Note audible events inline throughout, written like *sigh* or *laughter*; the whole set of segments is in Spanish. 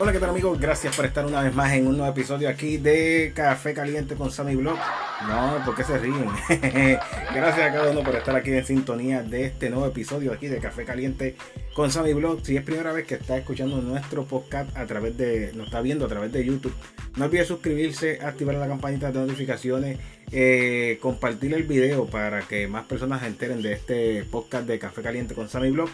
Hola, ¿qué tal amigos? Gracias por estar una vez más en un nuevo episodio aquí de Café Caliente con Sammy Blog. No, ¿por qué se ríen? *laughs* Gracias a cada uno por estar aquí en sintonía de este nuevo episodio aquí de Café Caliente con Sammy Blog. Si es primera vez que está escuchando nuestro podcast a través de, nos está viendo a través de YouTube, no olvide suscribirse, activar la campanita de notificaciones, eh, compartir el video para que más personas se enteren de este podcast de Café Caliente con Sammy Blog.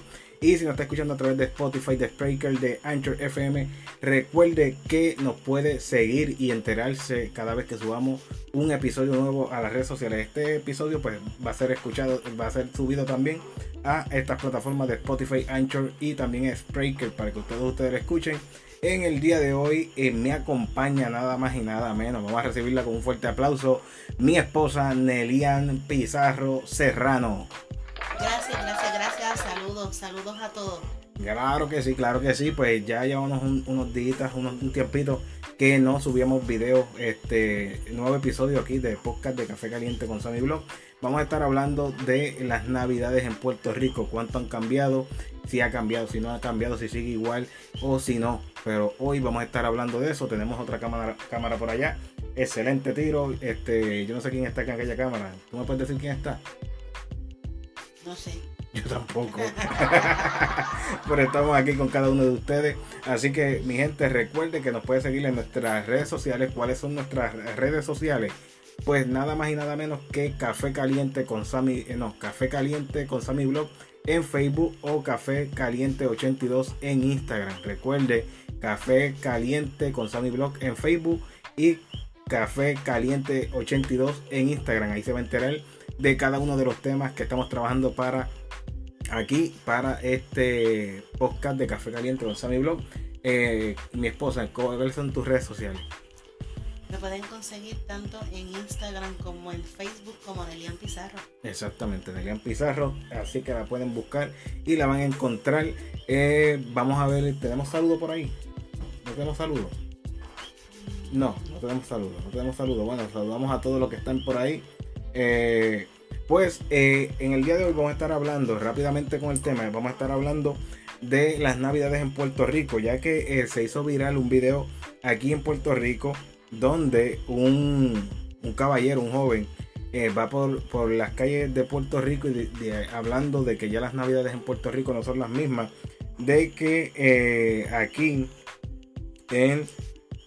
Y si nos está escuchando a través de Spotify, de Spreaker, de Anchor FM, recuerde que nos puede seguir y enterarse cada vez que subamos un episodio nuevo a las redes sociales. Este episodio pues va a ser escuchado, va a ser subido también a estas plataformas de Spotify, Anchor y también Spreaker para que ustedes, ustedes lo escuchen. En el día de hoy eh, me acompaña nada más y nada menos. Vamos a recibirla con un fuerte aplauso. Mi esposa Nelian Pizarro Serrano. Gracias, gracias, gracias. Saludos, saludos a todos. Claro que sí, claro que sí. Pues ya llevamos unos días, unos, un tiempito que no subíamos videos, este nuevo episodio aquí de podcast de Café Caliente con Sony Blog. Vamos a estar hablando de las navidades en Puerto Rico, cuánto han cambiado, si ha cambiado, si no ha cambiado, si sigue igual o si no. Pero hoy vamos a estar hablando de eso. Tenemos otra cámara, cámara por allá. Excelente tiro. Este, yo no sé quién está en aquella cámara. ¿Tú me puedes decir quién está? No sé. *laughs* Yo tampoco. *laughs* Pero estamos aquí con cada uno de ustedes. Así que, mi gente, recuerde que nos puede seguir en nuestras redes sociales. ¿Cuáles son nuestras redes sociales? Pues nada más y nada menos que Café Caliente con Sammy. Eh, no, Café Caliente con Sammy Blog en Facebook o Café Caliente 82 en Instagram. Recuerde, Café Caliente con Sammy Blog en Facebook y Café Caliente 82 en Instagram. Ahí se va a enterar de cada uno de los temas que estamos trabajando para aquí, para este podcast de Café Caliente con Sammy Blog. Eh, mi esposa, ¿cuáles son tus redes sociales? Me pueden conseguir tanto en Instagram como en Facebook como Nelian Pizarro. Exactamente, Nelian Pizarro. Así que la pueden buscar y la van a encontrar. Eh, vamos a ver, ¿tenemos saludo por ahí? ¿No tenemos saludo? No, no tenemos saludo, no tenemos saludo. Bueno, saludamos a todos los que están por ahí. Eh, pues eh, en el día de hoy vamos a estar hablando rápidamente con el tema. Vamos a estar hablando de las navidades en Puerto Rico, ya que eh, se hizo viral un video aquí en Puerto Rico donde un, caballero, un joven, va por, las calles de Puerto Rico y hablando de que ya las navidades en Puerto Rico no son las mismas, de que aquí en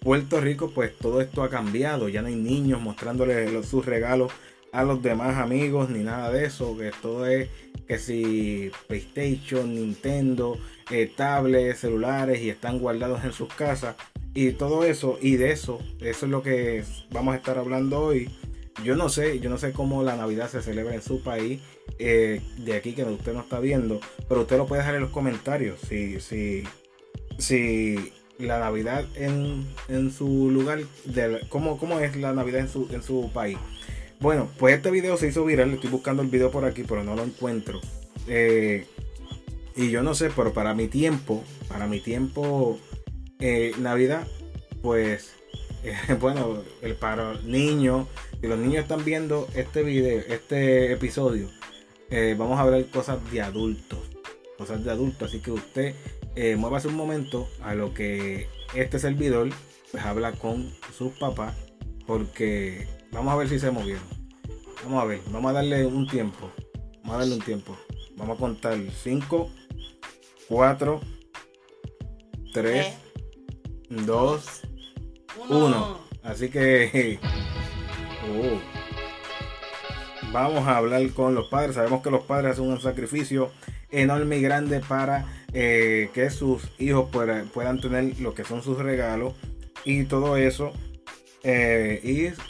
Puerto Rico pues todo esto ha cambiado, ya no hay niños mostrándole sus regalos a los demás amigos ni nada de eso, que todo es que si PlayStation, Nintendo, eh, tablets, celulares y están guardados en sus casas y todo eso y de eso, eso es lo que vamos a estar hablando hoy. Yo no sé, yo no sé cómo la Navidad se celebra en su país, eh, de aquí que usted no está viendo, pero usted lo puede dejar en los comentarios si, si, si la Navidad en, en su lugar, de, ¿cómo, ¿cómo es la Navidad en su, en su país? Bueno, pues este video se hizo viral. Estoy buscando el video por aquí, pero no lo encuentro. Eh, y yo no sé, pero para mi tiempo, para mi tiempo, eh, Navidad, pues, *laughs* bueno, el, para niños, si los niños están viendo este video, este episodio, eh, vamos a hablar cosas de adultos. Cosas de adultos. Así que usted muévase un momento a lo que este servidor, pues habla con sus papás, porque Vamos a ver si se movieron. Vamos a ver, vamos a darle un tiempo. Vamos a darle un tiempo. Vamos a contar 5, 4, 3, 2, 1. Así que uh, *laughs* vamos a hablar con los padres. Sabemos que los padres hacen un sacrificio enorme y grande para eh, que sus hijos puedan tener lo que son sus regalos y todo eso eh,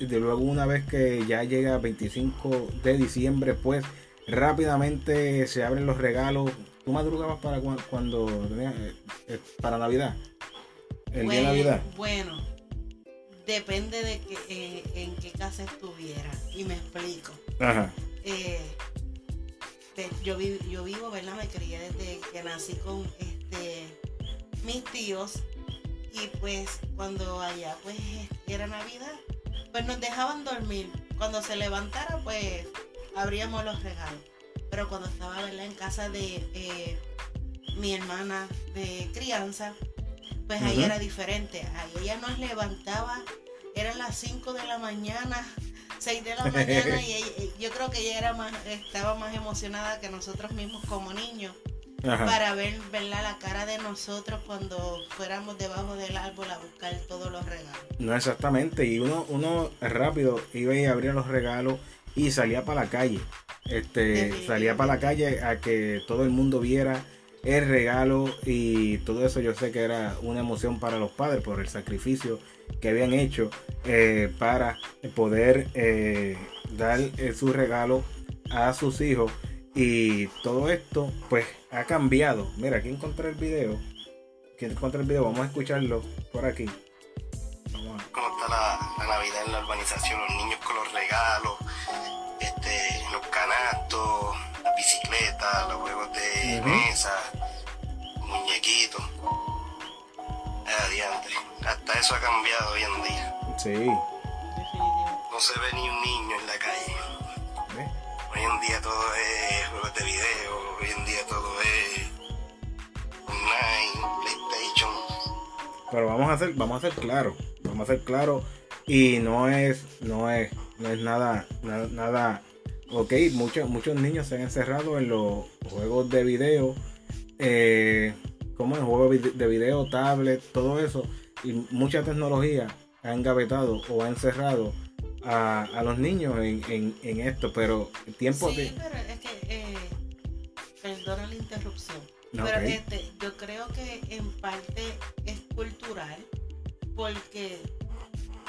y de luego una vez que ya llega 25 de diciembre, pues rápidamente se abren los regalos. ¿Tú madrugabas para cuando, eh, eh, para Navidad? el día de Navidad. Bueno, depende de que, eh, en qué casa estuviera. Y me explico. Ajá. Eh, yo, vi- yo vivo, ¿verdad? Me crié desde que nací con este, mis tíos. Y pues cuando allá pues era Navidad, pues nos dejaban dormir. Cuando se levantara, pues abríamos los regalos. Pero cuando estaba, ¿verdad? En casa de eh, mi hermana de crianza, pues ahí Ujú. era diferente. Ahí ella nos levantaba, eran las 5 de la mañana, *laughs* 6 de la mañana, *laughs* y ella- yo creo que ella era más, estaba más emocionada que nosotros mismos como niños Ajá. para ver ¿verdad? la cara de nosotros cuando fuéramos debajo del árbol a buscar todos los regalos. No exactamente. Y uno, uno rápido iba y abría los regalos y salía para la calle. Este, salía para la calle a que todo el mundo viera el regalo y todo eso yo sé que era una emoción para los padres por el sacrificio que habían hecho eh, para poder eh, dar eh, su regalo a sus hijos y todo esto pues ha cambiado mira aquí encontré el video aquí encontré el video vamos a escucharlo por aquí vamos a- cómo está la, la Navidad en la urbanización, los niños con los regalos, este, los canastos, las bicicletas, los juegos de Ujú. mesa, muñequitos. Adiante. Hasta eso ha cambiado hoy en día. sí. No se ve ni un niño en la calle. Hoy en día todo es juegos de video, hoy en día todo es online, PlayStation. Pero vamos a hacer, vamos a ser claros, vamos a ser claros y no es, no es, no es nada, nada, nada ok, muchos, muchos niños se han encerrado en los juegos de video, eh, como en juegos de video, tablet, todo eso, y mucha tecnología ha engavetado o ha encerrado a, a los niños en, en- en esto, pero el tiempo Sí, de... pero es que, eh, perdona la interrupción, pero este, yo creo que en parte es cultural, porque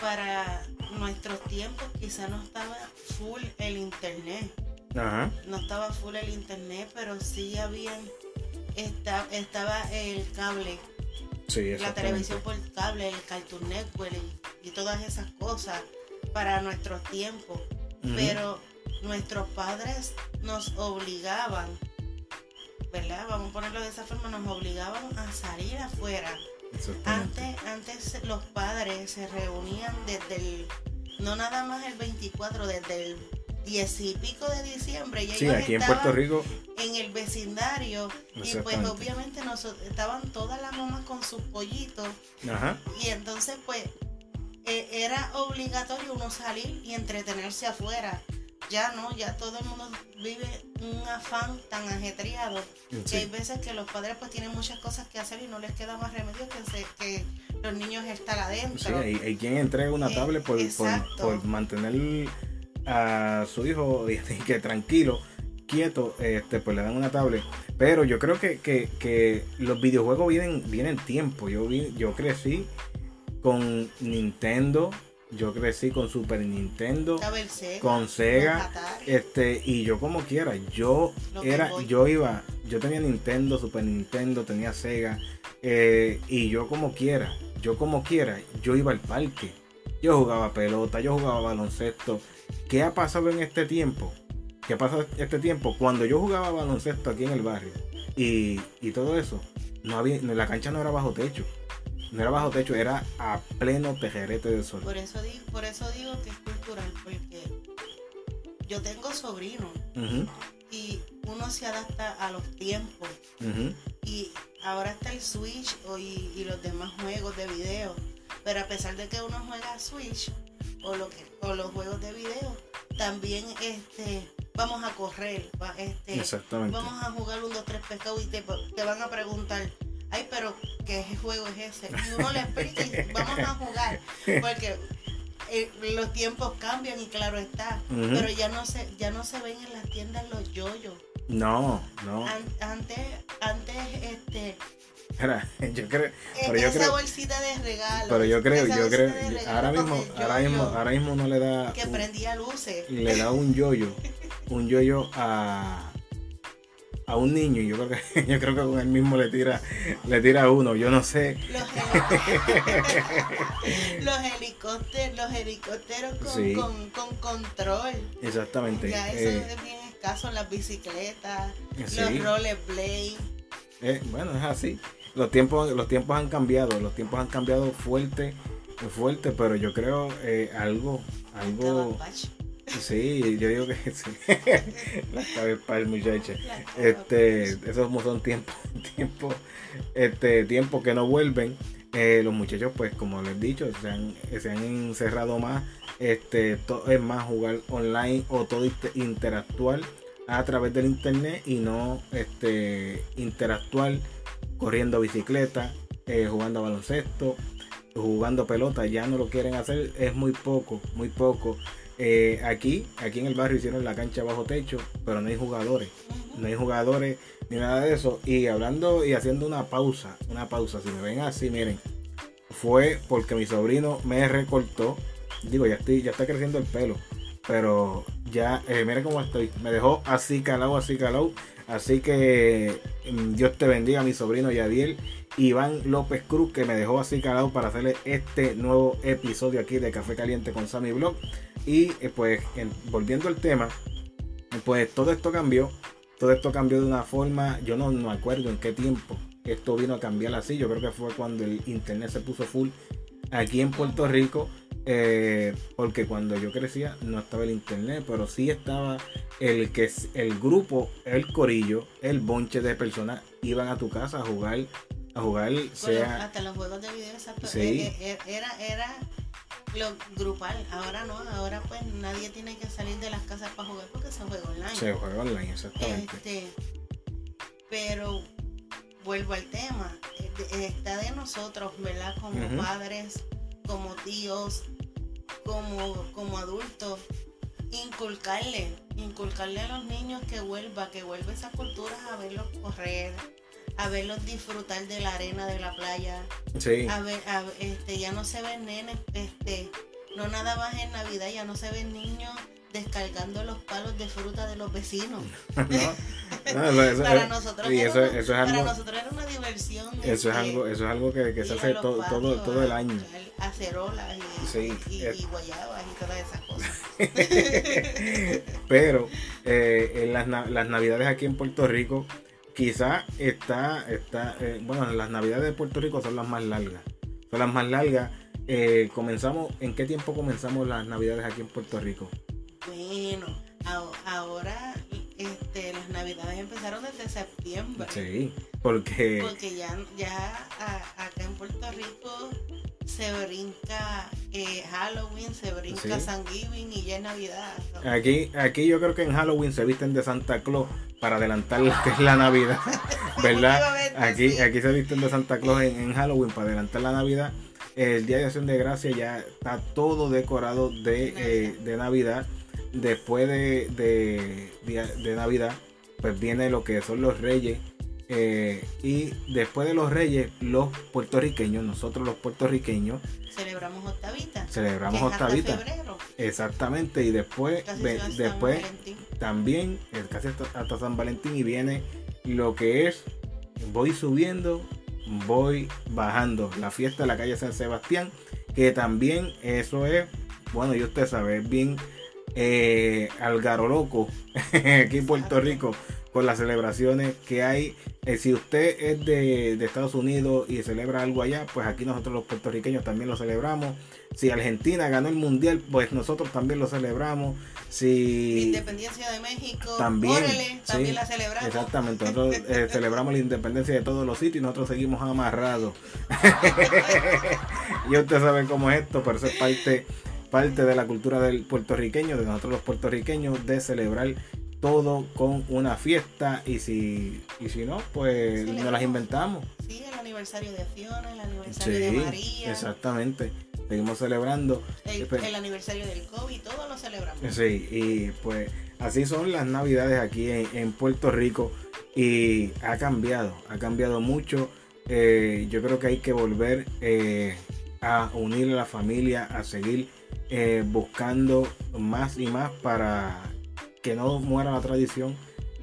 para nuestros tiempos quizá no estaba full el internet, Ajá, no estaba full el internet, pero sí habían, esta- estaba el cable, sí, la televisión por cable, el Cartoon Network y, y todas esas cosas para nuestros tiempos. Ujú. Pero nuestros padres nos obligaban, ¿verdad? Vamos a ponerlo de esa forma, nos obligaban a salir afuera. Antes, antes los padres se reunían desde el, no nada más el 24, desde el 10 y pico de diciembre. Y Sí, ellos aquí en Puerto Rico, en el vecindario y pues obviamente nos, estaban todas las mamás con sus pollitos ajá, y entonces pues era obligatorio uno salir y entretenerse afuera. Ya no, ya todo el mundo vive un afán tan ajetreado que hay sí, veces que los padres pues tienen muchas cosas que hacer y no les queda más remedio que, se- que los niños Sí, adentro. hay, hay quien entrega una Eh, tablet por, por, exacto. por mantener a su hijo *laughs* que tranquilo, quieto, este, pues le dan una tablet. Pero yo creo que, que- que los videojuegos vienen, vienen tiempo. Yo, vi, yo crecí con Nintendo, yo crecí con Super Nintendo, Sega, con Sega, este, y yo como quiera, yo era, yo iba, yo tenía Nintendo, Super Nintendo, tenía Sega, eh, y yo como quiera, yo como quiera, yo iba al parque, yo jugaba pelota, yo jugaba baloncesto. ¿Qué ha pasado en este tiempo? ¿Qué pasa este tiempo? Cuando yo jugaba baloncesto aquí en el barrio y, y todo eso, no había, la cancha no era bajo techo, no era bajo techo, era a pleno tejerete de sol. Por eso, di- por eso digo que es cultural, porque yo tengo sobrinos y uno se adapta a los tiempos. Y ahora está el Switch y, y los demás juegos de video. Pero a pesar de que uno juega Switch o, lo que, o los juegos de video, también este, vamos a correr. este, Exactamente. vamos a jugar un 2, 3 pescados y te, te van a preguntar, ay, pero ¿qué juego es ese? Y uno le explica y vamos a jugar. Porque eh, los tiempos cambian y claro está. Pero ya no se, ya no se ven en las tiendas los yoyos. No, no. An- antes, antes, este, *laughs* yo creo, pero yo esa creo, bolsita de regalo. pero yo creo, yo creo, ahora mismo, ahora mismo, ahora mismo no le da, que un- prendía luces. le da un yoyo, un yoyo a, a un niño y yo creo que *laughs* yo creo que con él mismo le tira le tira a uno yo no sé Los, *laughs* heli- *laughs* los helicópteros, los helicópteros con, Sí. con, con control. exactamente Ya eso Eh, es bien escaso, las bicicletas, Sí. los rollerblades. eh, bueno es así los tiempos los tiempos han cambiado los tiempos han cambiado fuerte fuerte pero yo creo eh, algo algo. Sí yo digo que *laughs* sí. La cabeza para el muchacho. Este esos son tiempos *laughs* tiempos este tiempos que no vuelven. Eh, los muchachos pues como les he dicho se han, se han encerrado más este todo es más jugar online o todo inter- interactuar a través del internet y no este interactuar corriendo bicicleta eh, jugando baloncesto jugando pelota ya no lo quieren hacer es muy poco muy poco Eh, aquí aquí en el barrio hicieron la cancha bajo techo pero no hay jugadores no hay jugadores ni nada de eso. Y hablando y haciendo una pausa, una pausa, si me ven así, miren, fue porque mi sobrino me recortó. Digo, ya estoy, ya está creciendo el pelo, pero ya, eh, miren cómo estoy. Me dejó así calado, así calado. Así que mm, Dios te bendiga, mi sobrino Yadiel. Iván López Cruz, que me dejó así calado para hacerle este nuevo episodio aquí de Café Caliente con Sammy Blog. Y eh, pues, en- volviendo al tema, pues todo esto cambió. Todo esto cambió de una forma, yo no me acuerdo en qué tiempo esto vino a cambiar así. Yo creo que fue cuando el internet se puso full aquí en Puerto Rico. eh, porque cuando yo crecía no estaba el internet, pero sí estaba el que el grupo, el corillo, el bonche de personas iban a tu casa a jugar, a jugar, Con los- sea hasta los juegos de video, exacto. Sí. Eh, Era, era lo grupal. Ahora no, ahora pues nadie tiene que salir de las casas para jugar porque se juega online. se juega online, exactamente. Este, pero vuelvo al tema, está de nosotros, ¿verdad? Como padres, como tíos, como, como adultos, inculcarle, inculcarle a los niños que vuelva, que vuelva esa cultura a verlos correr, a verlos disfrutar de la arena de la playa, Sí, a ver, a- este, ya no se ven nenes, este, no nada más en Navidad, ya no se ven niños descargando los palos de fruta de los vecinos. *laughs* no, no, *laughs* eso- eso- para nosotros, eso, una, eso es para algo, nosotros era una diversión. eso es este, algo, eso es algo que, que se hace todo, todo, patios todo el año. Acerolas y, Sí, y, es- y guayabas y todas esas cosas. *laughs* Pero eh, en las, las navidades aquí en Puerto Rico, quizá está, está eh, bueno, las navidades de Puerto Rico son las más largas. Son las más largas. Eh, comenzamos, ¿en qué tiempo comenzamos las navidades aquí en Puerto Rico? Bueno, ahora este, las navidades empezaron desde septiembre. Sí, porque Porque ya, ya a- acá en Puerto Rico se brinca eh, Halloween, se brinca Sí. Thanksgiving y ya es Navidad. ¿no? aquí, aquí yo creo que en Halloween se visten de Santa Claus para adelantar lo que es la Navidad, *laughs* ¿verdad? Aquí, sí. aquí se visten de Santa Claus en, en Halloween para adelantar la Navidad. El Día de Acción de Gracia ya está todo decorado de, eh, de Navidad. Después de, de, de Navidad, pues viene lo que son los reyes. Eh, y después de los reyes, los puertorriqueños, nosotros los puertorriqueños, Celebramos Octavita. celebramos hasta Octavita. febrero, Exactamente. Y después, después también casi hasta, hasta San Valentín y viene lo que es voy subiendo voy bajando la fiesta de la calle San Sebastián que también eso es bueno y usted sabe es bien eh, algaroloco *laughs* aquí en Puerto Rico con las celebraciones que hay Eh, si usted es de, de Estados Unidos y celebra algo allá pues aquí nosotros los puertorriqueños también lo celebramos si Argentina ganó el mundial pues nosotros también lo celebramos La si Independencia de México, También, órale, también sí, la celebramos. Exactamente, nosotros eh, *laughs* celebramos la independencia de todos los sitios y nosotros seguimos amarrados. *laughs* *laughs* y usted sabe cómo es esto, pero eso es parte, parte de la cultura del puertorriqueño, de nosotros los puertorriqueños, de celebrar todo con una fiesta y si, y si no, pues nos las inventamos. Sí, el aniversario de Fiona, el aniversario Sí, de María, exactamente. Seguimos celebrando. el, Espe- el aniversario del COVID, todo lo celebramos. Sí, y pues así son las navidades aquí en, en Puerto Rico y ha cambiado, ha cambiado mucho. Eh, yo creo que hay que volver eh, a unir a la familia, a seguir eh, buscando más y más para que no muera la tradición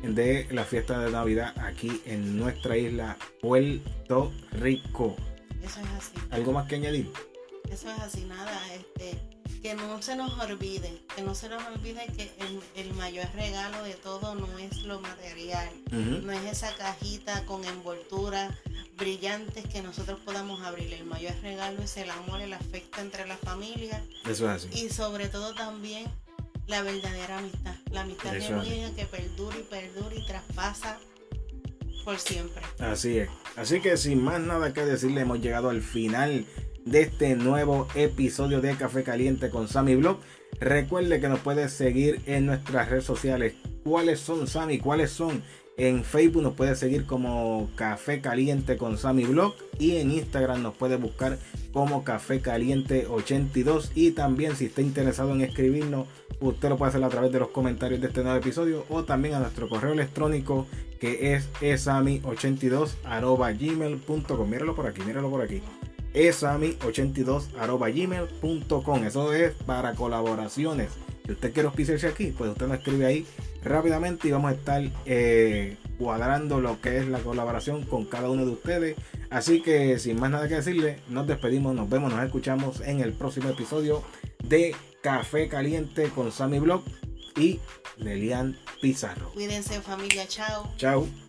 de la fiesta de Navidad aquí en nuestra isla Puerto Rico. Eso es así. ¿Algo más que añadir? Eso es así, nada, este, que no se nos olvide, que no se nos olvide que el, el mayor regalo de todo no es lo material, no es esa cajita con envoltura brillantes que nosotros podamos abrir. El mayor regalo es el amor, el afecto entre la familia Eso es así. y sobre todo también la verdadera amistad. La amistad Eso es. genuina que perdura y perdura y traspasa por siempre. Así es. Así que sin más nada que decirle, hemos llegado al final de este nuevo episodio de Café Caliente con Sammy Blog. Recuerde que nos puede seguir en nuestras redes sociales. ¿Cuáles son, Sammy? ¿Cuáles son? En Facebook nos puede seguir como Café Caliente con Sammy Blog y en Instagram nos puede buscar como Café Caliente 82 y también si está interesado en escribirnos usted lo puede hacer a través de los comentarios de este nuevo episodio o también a nuestro correo electrónico que es esami82 arroba gmail.com míralo por aquí, míralo por aquí. esami82 arroba gmail.com eso es para colaboraciones. Si usted quiere auspiciarse aquí pues usted nos escribe ahí rápidamente y vamos a estar eh, cuadrando lo que es la colaboración con cada uno de ustedes. Así que sin más nada que decirle nos despedimos nos vemos nos escuchamos en el próximo episodio de Café Caliente con Sammy Blog y Nelian Pizarro. Cuídense familia, chao. chao